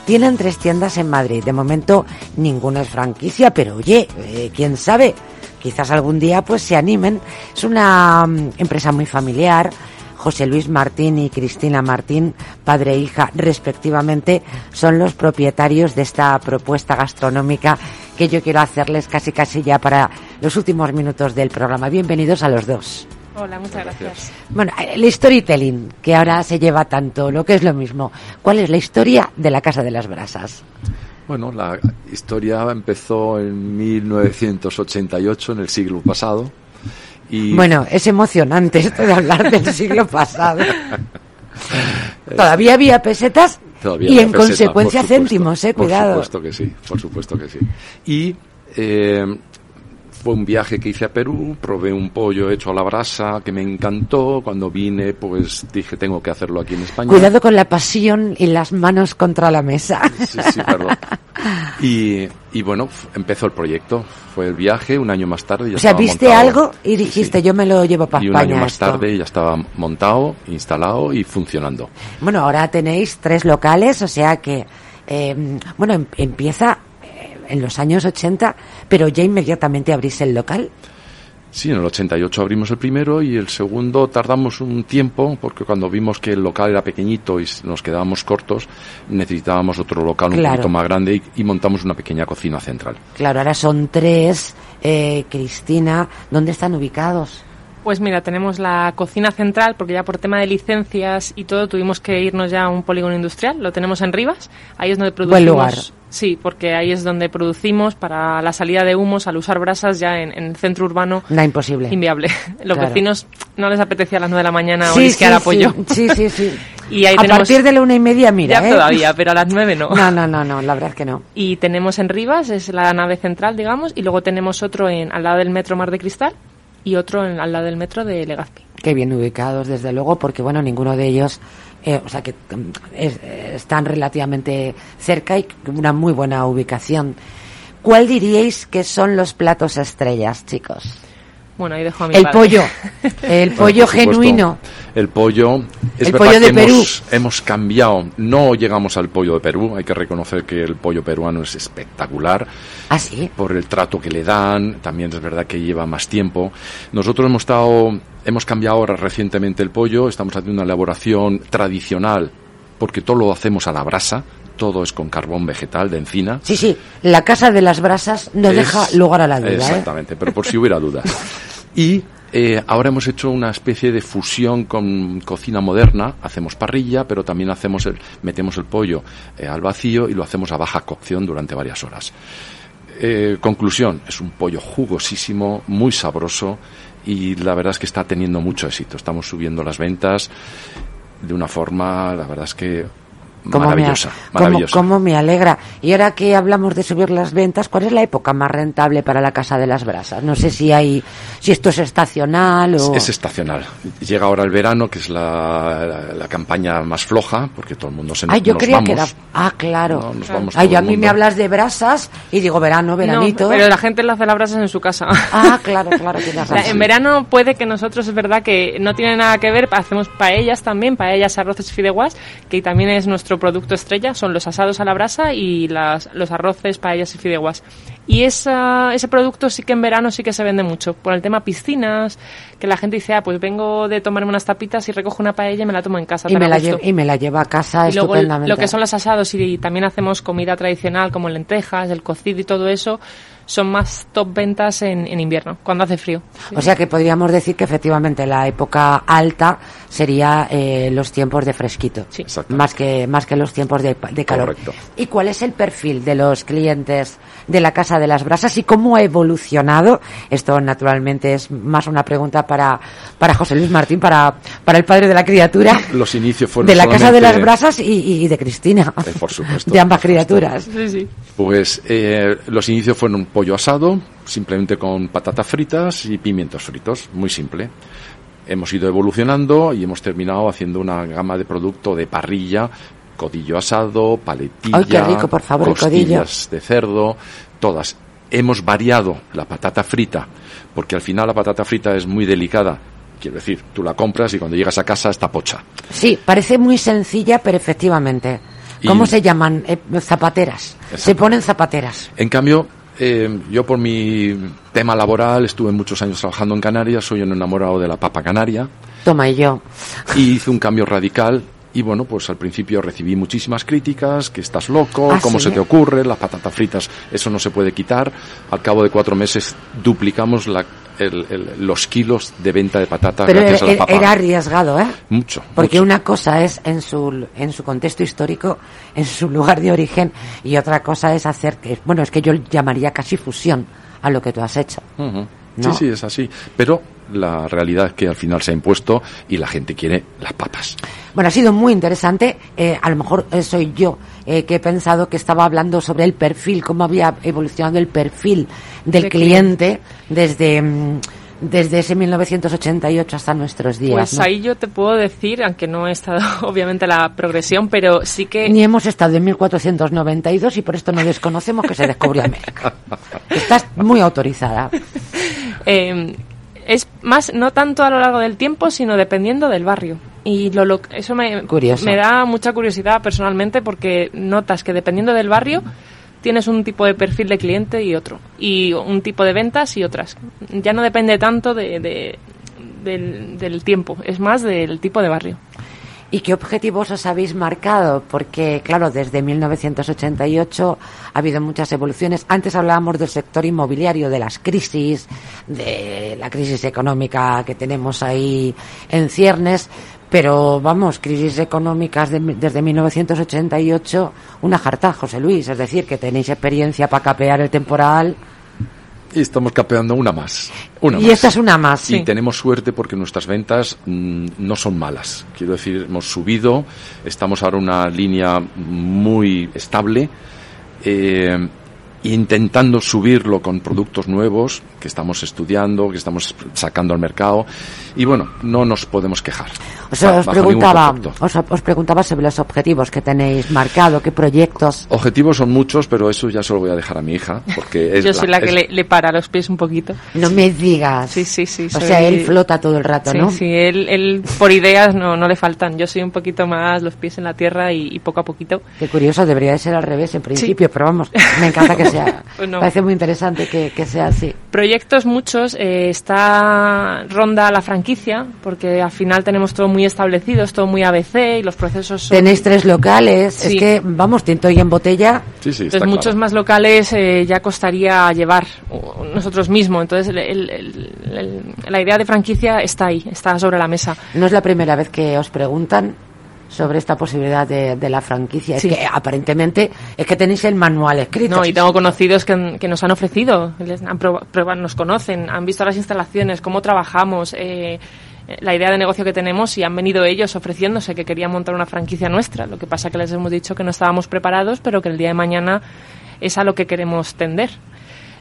Tienen tres tiendas en Madrid. De momento ninguna es franquicia, pero oye, eh, quién sabe, quizás algún día pues se animen. Es una mm, empresa muy familiar. José Luis Martín y Cristina Martín, padre e hija respectivamente, son los propietarios de esta propuesta gastronómica que yo quiero hacerles casi casi ya para los últimos minutos del programa. Bienvenidos a los dos. Hola, muchas gracias. Bueno, el storytelling, que ahora se lleva tanto, lo que es lo mismo. ¿Cuál es la historia de la Casa de las Brasas? Bueno, la historia empezó en 1988, en el siglo pasado. Y Bueno, es emocionante esto de hablar del siglo pasado. Todavía había pesetas Todavía y en peseta, consecuencia por céntimos, eh, Por cuidado. supuesto que sí, por supuesto que sí. Y eh, fue un viaje que hice a Perú, probé un pollo hecho a la brasa que me encantó. Cuando vine, pues dije, tengo que hacerlo aquí en España. Cuidado con la pasión y las manos contra la mesa. Sí, sí, perdón. Y, y bueno, empezó el proyecto. Fue el viaje, un año más tarde. Ya O sea, estaba viste montado. algo y dijiste, yo me lo llevo para Y un España. año más esto. tarde ya estaba montado, instalado y funcionando. Bueno, ahora tenéis tres locales, o sea que, eh, bueno, em- empieza en los años 80, pero ya inmediatamente abrís el local. Sí, en el 88 abrimos el primero y el segundo tardamos un tiempo porque cuando vimos que el local era pequeñito y nos quedábamos cortos, necesitábamos otro local un poquito más grande y, y montamos una pequeña cocina central. Claro, ahora son tres. Eh, Cristina, ¿dónde están ubicados? Pues mira, tenemos la cocina central, porque ya por tema de licencias y todo tuvimos que irnos ya a un polígono industrial. Lo tenemos en Rivas. Ahí es donde producimos. Buen lugar. Sí, porque ahí es donde producimos para la salida de humos al usar brasas ya en, en el centro urbano. No, imposible. Inviable. Los Claro. vecinos no les apetecía a las 9 de la mañana Sí, olisquear sí, apoyo. Sí, sí, sí. Y ahí a tenemos- partir de la una y media, mira, ya ¿eh? todavía, pero a las 9 no. No, no, no, no, la verdad es que no. Y tenemos en Rivas, es la nave central, digamos, y luego tenemos otro en, al lado del metro Mar de Cristal y otro en- al lado del metro de Legazpi. Qué bien ubicados, desde luego, porque bueno, ninguno de ellos, eh, o sea, que mm, es- están relativamente cerca y con una muy buena ubicación. ¿Cuál diríais que son los platos estrellas, chicos? Bueno, ahí dejo a mi El padre. pollo, el Bueno, pollo genuino. El pollo. Es El verdad pollo de que Perú. Hemos, hemos cambiado. No llegamos al pollo de Perú. Hay que reconocer que el pollo peruano es espectacular. ¿Ah, sí? Por el trato que le dan. También es verdad que lleva más tiempo. Nosotros hemos estado. Hemos cambiado ahora recientemente el pollo. Estamos haciendo una elaboración tradicional. Porque todo lo hacemos a la brasa. Todo es con carbón vegetal de encina. Sí, sí, la casa de las brasas no Es- deja lugar a la duda, ¿eh? Exactamente, pero por si hubiera dudas. Y eh, ahora hemos hecho una especie de fusión con cocina moderna. Hacemos parrilla, pero también hacemos el, metemos el pollo eh, al vacío y lo hacemos a baja cocción durante varias horas. Eh, conclusión, es un pollo jugosísimo, muy sabroso y la verdad es que está teniendo mucho éxito. Estamos subiendo las ventas de una forma, la verdad es que Cómo me a- maravillosa, cómo- maravillosa. cómo me alegra. Y ahora que hablamos de subir las ventas, ¿cuál es la época más rentable para la Casa de las Brasas? No sé si hay, si esto es estacional o... Es estacional. Llega ahora el verano, que es la, la- la campaña más floja, porque todo el mundo se Ay, yo nos creía vamos. que era... Ah, claro. No, nos vamos Ay, a mí me hablas de brasas y digo verano, veranito. No, pero la gente le hace las brasas en su casa. Ah, claro, claro, en verano puede que nosotros, es verdad que no tiene nada que ver, hacemos paellas también, paellas, arroces y fideuás, que también es nuestro producto estrella, son los asados a la brasa y las, los arroces, paellas y fideuás. Y esa, ese producto sí que en verano sí que se vende mucho, por el tema piscinas, que la gente dice, ah, pues vengo de tomarme unas tapitas y recojo una paella y me la tomo en casa. y, me la gusto". lle- y me la lleva a casa Y luego estupendamente. lo que son los asados y también hacemos comida tradicional como lentejas, el cocido y todo eso, son más top ventas en, en invierno, cuando hace frío. O sea que podríamos decir que efectivamente la época alta sería eh, los tiempos de fresquito, más que más que los tiempos de, de calor. Correcto. ¿Y cuál es el perfil de los clientes de la Casa de las Brasas y cómo ha evolucionado? Esto naturalmente es más una pregunta para, para José Luis Martín, para, para el padre de la criatura, Los inicios fueron de la Casa de las Brasas y, y de Cristina, Eh, por supuesto. de ambas criaturas. Sí, sí. Pues eh, los inicios fueron un pollo asado, simplemente con patatas fritas y pimientos fritos, muy simple. Hemos ido evolucionando y hemos terminado haciendo una gama de producto de parrilla, codillo asado, paletilla, Ay, qué rico, por favor, costillas de cerdo, todas. Hemos variado la patata frita, porque al final la patata frita es muy delicada. Quiero decir, tú la compras y cuando llegas a casa está pocha. Sí, parece muy sencilla, pero efectivamente. Y- ¿Cómo se llaman? Eh, zapateras. Se ponen zapateras. En cambio, eh, yo por mi tema laboral estuve muchos años trabajando en Canarias, soy un enamorado de la papa canaria Toma y yo. y hice un cambio radical. Y bueno, pues al principio recibí muchísimas críticas, que estás loco, Ah, cómo ¿sí? se te ocurre, las patatas fritas, eso no se puede quitar. Al cabo de cuatro meses duplicamos la- el- el- los kilos de venta de patatas Pero gracias era, a la papa. era arriesgado, ¿eh? Mucho. Porque una cosa es en su, en su contexto histórico, en su lugar de origen, y otra cosa es hacer que, bueno, es que yo llamaría casi fusión a lo que tú has hecho. Ujú. ¿No? Sí, sí, es así. Pero la realidad es que al final se ha impuesto y la gente quiere las papas. Bueno, ha sido muy interesante. Eh, a lo mejor eh, soy yo eh, que he pensado que estaba hablando sobre el perfil, cómo había evolucionado el perfil del De cliente desde, mm, desde ese 1988 hasta nuestros días. Pues ¿no? ahí yo te puedo decir, aunque no he estado obviamente la progresión, pero sí que Ni hemos estado en 1492 y por esto no desconocemos que se descubrió América. Estás muy autorizada. Eh, es más, no tanto a lo largo del tiempo, sino dependiendo del barrio. Y lo, lo- eso me, Curioso. me da mucha curiosidad personalmente porque notas que dependiendo del barrio tienes un tipo de perfil de cliente y otro. Y un tipo de ventas y otras. Ya no depende tanto de, de- del, del tiempo, es más del tipo de barrio. ¿Y qué objetivos os habéis marcado? Porque, claro, desde 1988 ha habido muchas evoluciones. Antes hablábamos del sector inmobiliario, de las crisis, de la crisis económica que tenemos ahí en ciernes, pero vamos, crisis económicas de- desde 1988, una jarta, José Luis. Es decir, que tenéis experiencia para capear el temporal. Y estamos capeando una más. Una Y más. esta es una más, Y sí. tenemos suerte porque nuestras ventas mm, no son malas. Quiero decir, hemos subido, estamos ahora en una línea muy estable, eh, intentando subirlo con productos nuevos que estamos estudiando, que estamos sacando al mercado. Y bueno, no nos podemos quejar. O sea, os preguntaba, os, os preguntaba sobre los objetivos que tenéis marcado, qué proyectos. Objetivos son muchos, pero eso ya se lo voy a dejar a mi hija, porque es Yo soy la, que es- le, le para los pies un poquito. No me digas. Sí, sí, sí. O soy- sea, él flota todo el rato, sí, ¿no? Sí, él, él por ideas no, no le faltan. Yo soy un poquito más los pies en la tierra y, y poco a poquito. Qué curioso, debería de ser al revés en principio, pero vamos, me encanta que sea. Pues no. Parece muy interesante que, que sea así. Proyectos muchos, eh, está ronda la franquicia, porque al final tenemos todo muy establecido, es todo muy ABC y los procesos son... Tenéis tres locales, Sí. es que, vamos, tinto y en botella. Sí, sí, Entonces muchos más locales eh, ya costaría llevar nosotros mismos. Entonces el- el- el- el- la idea de franquicia está ahí, está sobre la mesa. No es la primera vez que os preguntan sobre esta posibilidad de, de la franquicia. Sí. Es que aparentemente es que tenéis el manual escrito. No, y tengo conocidos que, que nos han ofrecido, les han nos conocen, han visto las instalaciones, cómo trabajamos, eh, la idea de negocio que tenemos y han venido ellos ofreciéndose que querían montar una franquicia nuestra. Lo que pasa que les hemos dicho que no estábamos preparados, pero que el día de mañana es a lo que queremos tender.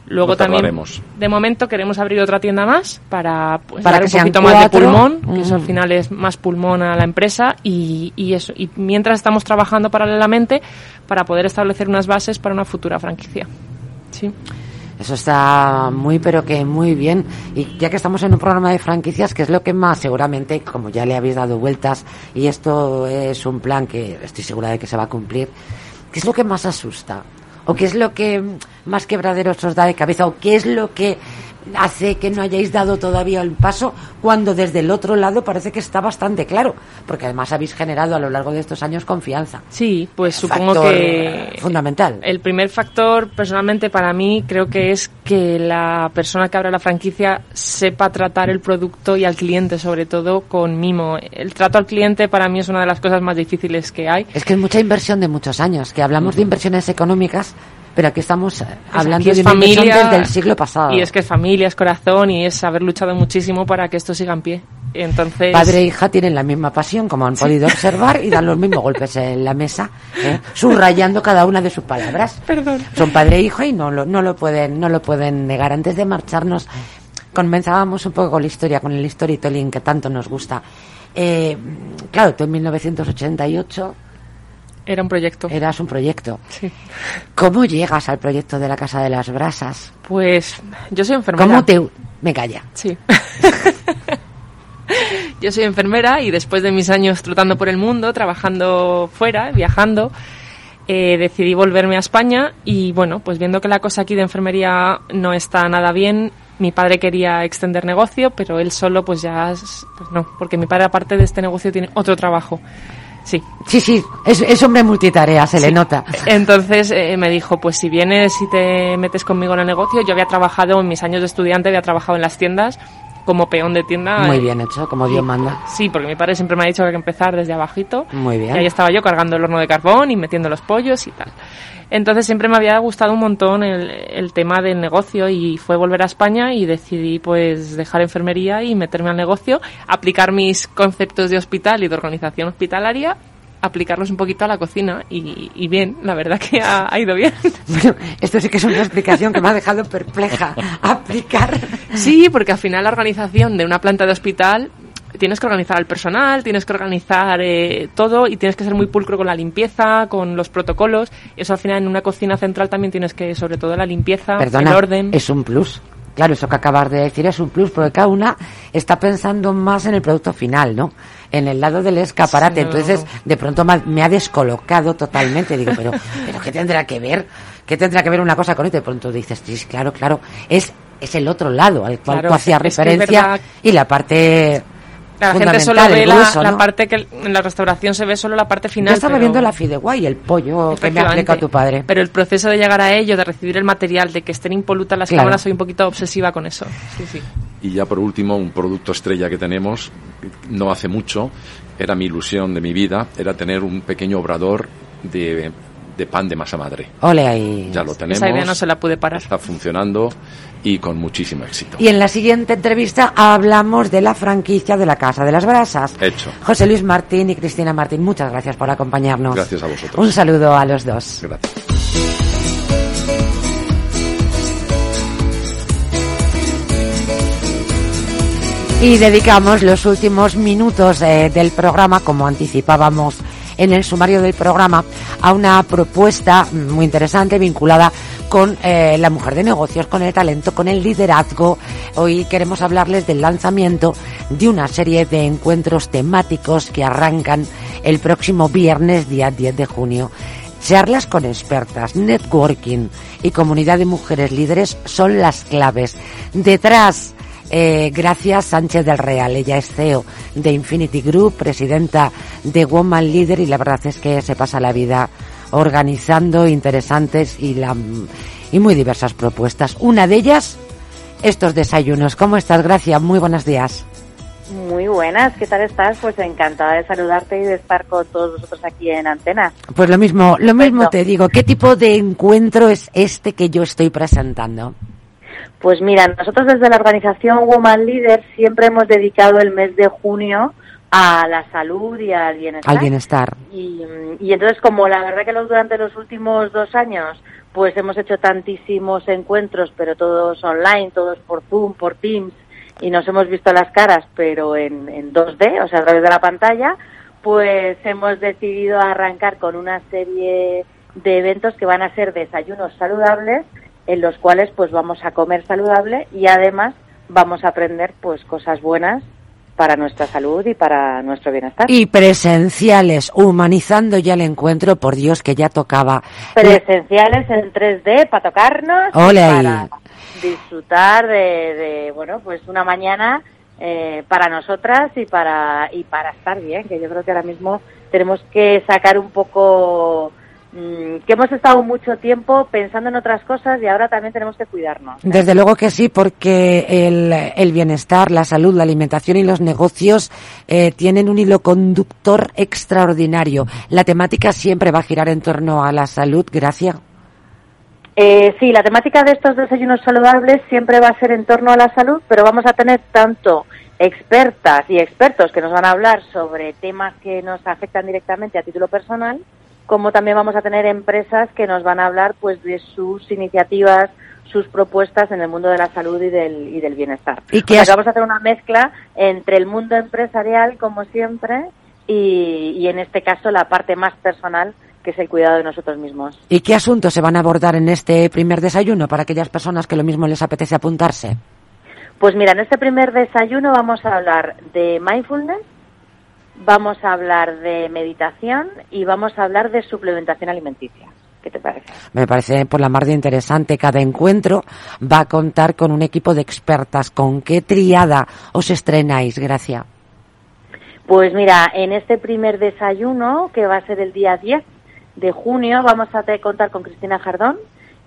Luego No también, de momento, queremos abrir otra tienda más para, pues, Para dar que un poquito más de pulmón, que eso al Mm. final es más pulmón a la empresa y, y eso. Y mientras estamos trabajando paralelamente para poder establecer unas bases para una futura franquicia. Sí. Eso está muy, pero que muy bien. Y ya que estamos en un programa de franquicias, que es lo que más seguramente, como ya le habéis dado vueltas, y esto es un plan que estoy segura de que se va a cumplir, ¿qué es lo que más asusta? ¿O qué es lo que más quebraderos os da de cabeza? ¿O qué es lo que hace que no hayáis dado todavía el paso cuando desde el otro lado parece que está bastante claro? Porque además habéis generado a lo largo de estos años confianza. Sí, pues supongo que fundamental. el primer factor personalmente para mí creo que es que la persona que abra la franquicia sepa tratar el producto y al cliente sobre todo con mimo. El trato al cliente para mí es una de las cosas más difíciles que hay. Es que es mucha inversión de muchos años, que hablamos de inversiones económicas, pero aquí estamos eh, hablando Aquí es de una inversión familia, desde el siglo pasado. Y es que es familia, es corazón y es haber luchado muchísimo para que esto siga en pie. Entonces, Padre e hija tienen la misma pasión, como han podido observar, y dan los mismos golpes en la mesa, ¿eh? subrayando cada una de sus palabras. Perdón. Son padre e hijo y no lo, no lo pueden, no lo pueden negar. Antes de marcharnos, comenzábamos un poco con la historia, con el storytelling que tanto nos gusta. Eh, claro, tú en 1988 era un proyecto. eras un proyecto. Sí. ¿Cómo llegas al proyecto de la Casa de las Brasas? Pues yo soy enfermera. ¿Cómo te... Me calla. Sí. Yo soy enfermera y después de mis años trotando por el mundo, trabajando fuera, viajando, eh, decidí volverme a España y bueno, pues viendo que la cosa aquí de enfermería no está nada bien, mi padre quería extender negocio, pero él solo pues ya es- pues no, porque mi padre aparte de este negocio tiene otro trabajo. Sí. Sí, sí, es, es hombre multitarea, se le nota. Entonces eh, me dijo, pues si vienes y te metes conmigo en el negocio, yo había trabajado en mis años de estudiante, había trabajado en las tiendas como peón de tienda. Muy eh, bien hecho, como Dios manda. Sí, porque mi padre siempre me ha dicho que hay que empezar desde abajito. Muy bien. Y ahí estaba yo cargando el horno de carbón y metiendo los pollos y tal. Entonces siempre me había gustado un montón el, el tema del negocio y fue volver a España y decidí pues dejar enfermería y meterme al negocio, aplicar mis conceptos de hospital y de organización hospitalaria, aplicarlos un poquito a la cocina y, y bien, la verdad que ha, ha ido bien. Bueno, esto sí que es una explicación que me ha dejado perpleja. Aplicar. Sí, porque al final la organización de una planta de hospital tienes que organizar al personal, tienes que organizar eh, todo y tienes que ser muy pulcro con la limpieza, con los protocolos. Eso al final en una cocina central también tienes que, sobre todo la limpieza, Perdona, el orden. es un plus. Claro, eso que acabas de decir es un plus, porque cada una está pensando más en el producto final, ¿no? En el lado del escaparate. Sí, no. Entonces, de pronto me ha- descolocado totalmente. Digo, pero, pero ¿qué tendrá que ver? ¿Qué tendrá que ver una cosa con esto? De pronto dices, sí, claro, claro, es, es el otro lado al cual Claro, tú hacías referencia y la parte La gente solo ve la, parte que en la restauración se ve solo la parte final. Yo estaba viendo la fideuá y el pollo que me ha explicado tu padre. Pero el proceso de llegar a ello, de recibir el material, de que estén impolutas las cámaras, soy un poquito obsesiva con eso. Sí, sí. Y ya por último, un producto estrella que tenemos, no hace mucho, era mi ilusión de mi vida, era tener un pequeño obrador de de pan de masa madre. Ole ahí. Ya lo tenemos. Esa idea no se la pude parar. Está funcionando y con muchísimo éxito. Y en la siguiente entrevista hablamos de la franquicia de la Casa de las Brasas. Hecho. José Luis Martín y Cristina Martín, muchas gracias por acompañarnos. Gracias a vosotros. Un saludo a los dos. Gracias. Y dedicamos los últimos minutos eh, del programa, como anticipábamos en el sumario del programa a una propuesta muy interesante vinculada con eh, la mujer de negocios, con el talento, con el liderazgo. Hoy queremos hablarles del lanzamiento de una serie de encuentros temáticos que arrancan el próximo viernes, día 10 de junio. Charlas con expertas, networking y comunidad de mujeres líderes son las claves. Detrás eh, gracias Sánchez del Real. Ella es CEO de Infinity Group, presidenta de Woman Leader y la verdad es que se pasa la vida organizando interesantes y, la, y muy diversas propuestas. Una de ellas, estos desayunos. ¿Cómo estás, Gracia? Muy buenos días. Muy buenas, ¿qué tal estás? Pues encantada de saludarte y de estar con todos vosotros aquí en Antena. Pues lo mismo, lo mismo te digo. ¿Qué tipo de encuentro es este que yo estoy presentando? Pues mira, nosotros desde la organización Woman Leader siempre hemos dedicado el mes de junio a la salud y al bienestar. Al bienestar. Y, entonces, como la verdad que los, durante los últimos dos años, pues hemos hecho tantísimos encuentros, pero todos online, todos por Zoom, por Teams, y nos hemos visto las caras, pero en, en 2D, o sea, a través de la pantalla, pues hemos decidido arrancar con una serie de eventos que van a ser desayunos saludables en los cuales pues vamos a comer saludable y además vamos a aprender pues cosas buenas para nuestra salud y para nuestro bienestar. Y presenciales, humanizando ya el encuentro, por Dios que ya tocaba. Presenciales en 3D para tocarnos, para disfrutar de, bueno, pues una mañana eh, para nosotras y para y para estar bien, que yo creo que ahora mismo tenemos que sacar un poco que hemos estado mucho tiempo pensando en otras cosas y ahora también tenemos que cuidarnos. Desde luego que sí, porque el, bienestar, la salud, la alimentación y los negocios eh, tienen un hilo conductor extraordinario. La temática siempre va a girar en torno a la salud, gracias. Eh, sí, la temática de estos desayunos saludables siempre va a ser en torno a la salud, pero vamos a tener tanto expertas y expertos que nos van a hablar sobre temas que nos afectan directamente a título personal, como también vamos a tener empresas que nos van a hablar pues de sus iniciativas, sus propuestas en el mundo de la salud y del, y del bienestar. Y que vamos a hacer una mezcla entre el mundo empresarial, como siempre, y, y en este caso la parte más personal que es el cuidado de nosotros mismos. ¿Y qué asuntos se van a abordar en este primer desayuno para aquellas personas que lo mismo les apetece apuntarse? Pues mira, en este primer desayuno vamos a hablar de mindfulness, vamos a hablar de meditación y vamos a hablar de suplementación alimenticia. ¿Qué te parece? Me parece por la mar de interesante. Cada encuentro va a contar con un equipo de expertas. ¿Con qué triada os estrenáis? Gracias. Pues mira, en este primer desayuno, que va a ser el día 10 de junio, vamos a contar con Cristina Jardón,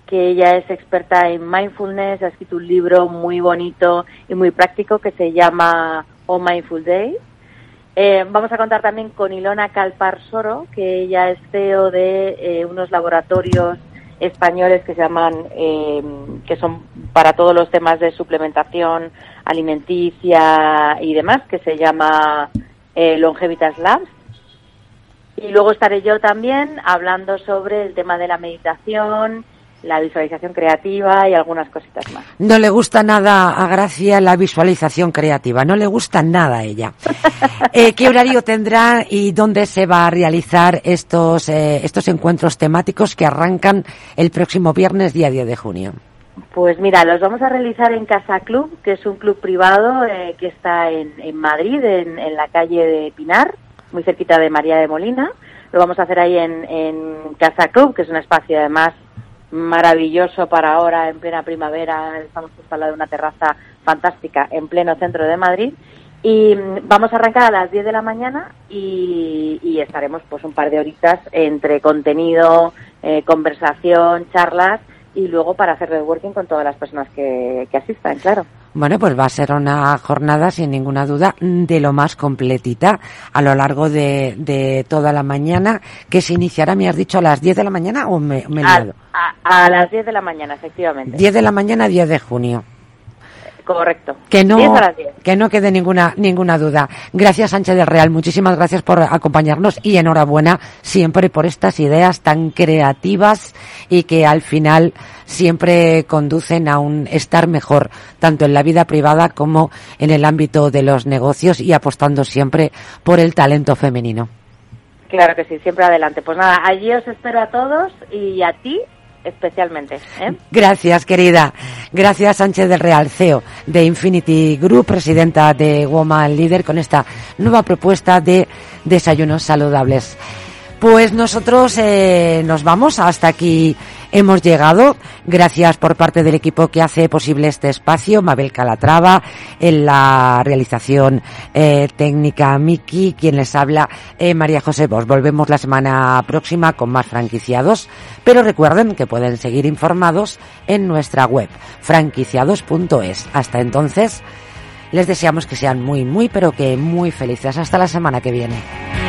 que ella es experta en mindfulness, ha escrito un libro muy bonito y muy práctico que se llama All Mindful Days eh, vamos a contar también con Ilona Calparsoro, que ella es CEO de eh, unos laboratorios españoles que se llaman, eh, que son para todos los temas de suplementación alimenticia y demás, que se llama Longevitas Labs. Y luego estaré yo también hablando sobre el tema de la meditación, la visualización creativa y algunas cositas más. No le gusta nada a Gracia la visualización creativa, no le gusta nada a ella. Eh, ¿Qué horario tendrá y dónde se va a realizar estos, eh, estos encuentros temáticos que arrancan el próximo viernes, día 10 de junio? Pues mira, los vamos a realizar en Casa Club, que es un club privado eh, que está en, Madrid, en, la calle de Pinar, muy cerquita de María de Molina. Lo vamos a hacer ahí en, en Casa Club, que es un espacio además maravilloso para ahora en plena primavera. Estamos justo al lado de una terraza fantástica en pleno centro de Madrid. Y mm, vamos a arrancar a las 10 de la mañana y, estaremos pues un par de horitas entre contenido, eh, conversación, charlas y luego para hacer networking con todas las personas que, que asistan, claro. Bueno, pues va a ser una jornada sin ninguna duda de lo más completita a lo largo de, de toda la mañana, que se iniciará, me has dicho, a las 10 de la mañana o me, me he A, a- a las 10 de la mañana, efectivamente. 10 de la mañana, 10 de junio. Correcto. Que no, 10 a las 10. que no quede ninguna, ninguna duda. Gracias, Sánchez del Real. Muchísimas gracias por acompañarnos y enhorabuena siempre por estas ideas tan creativas y que al final siempre conducen a un estar mejor, tanto en la vida privada como en el ámbito de los negocios y apostando siempre por el talento femenino. Claro que sí, siempre adelante. Pues nada, allí os espero a todos y a ti especialmente. ¿eh? Gracias, querida. Gracias, Sánchez del Real, CEO de Infinity Group, presidenta de Woman Leader, con esta nueva propuesta de desayunos saludables. Pues nosotros eh, nos vamos, hasta aquí hemos llegado. Gracias por parte del equipo que hace posible este espacio, Mabel Calatrava, en la realización eh, técnica Miki, quien les habla, eh, María José Bosch. Volvemos la semana próxima con más franquiciados, pero recuerden que pueden seguir informados en nuestra web, franquiciados.es. Hasta entonces, les deseamos que sean muy, muy, pero que muy felices. Hasta la semana que viene.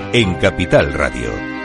en Capital Radio.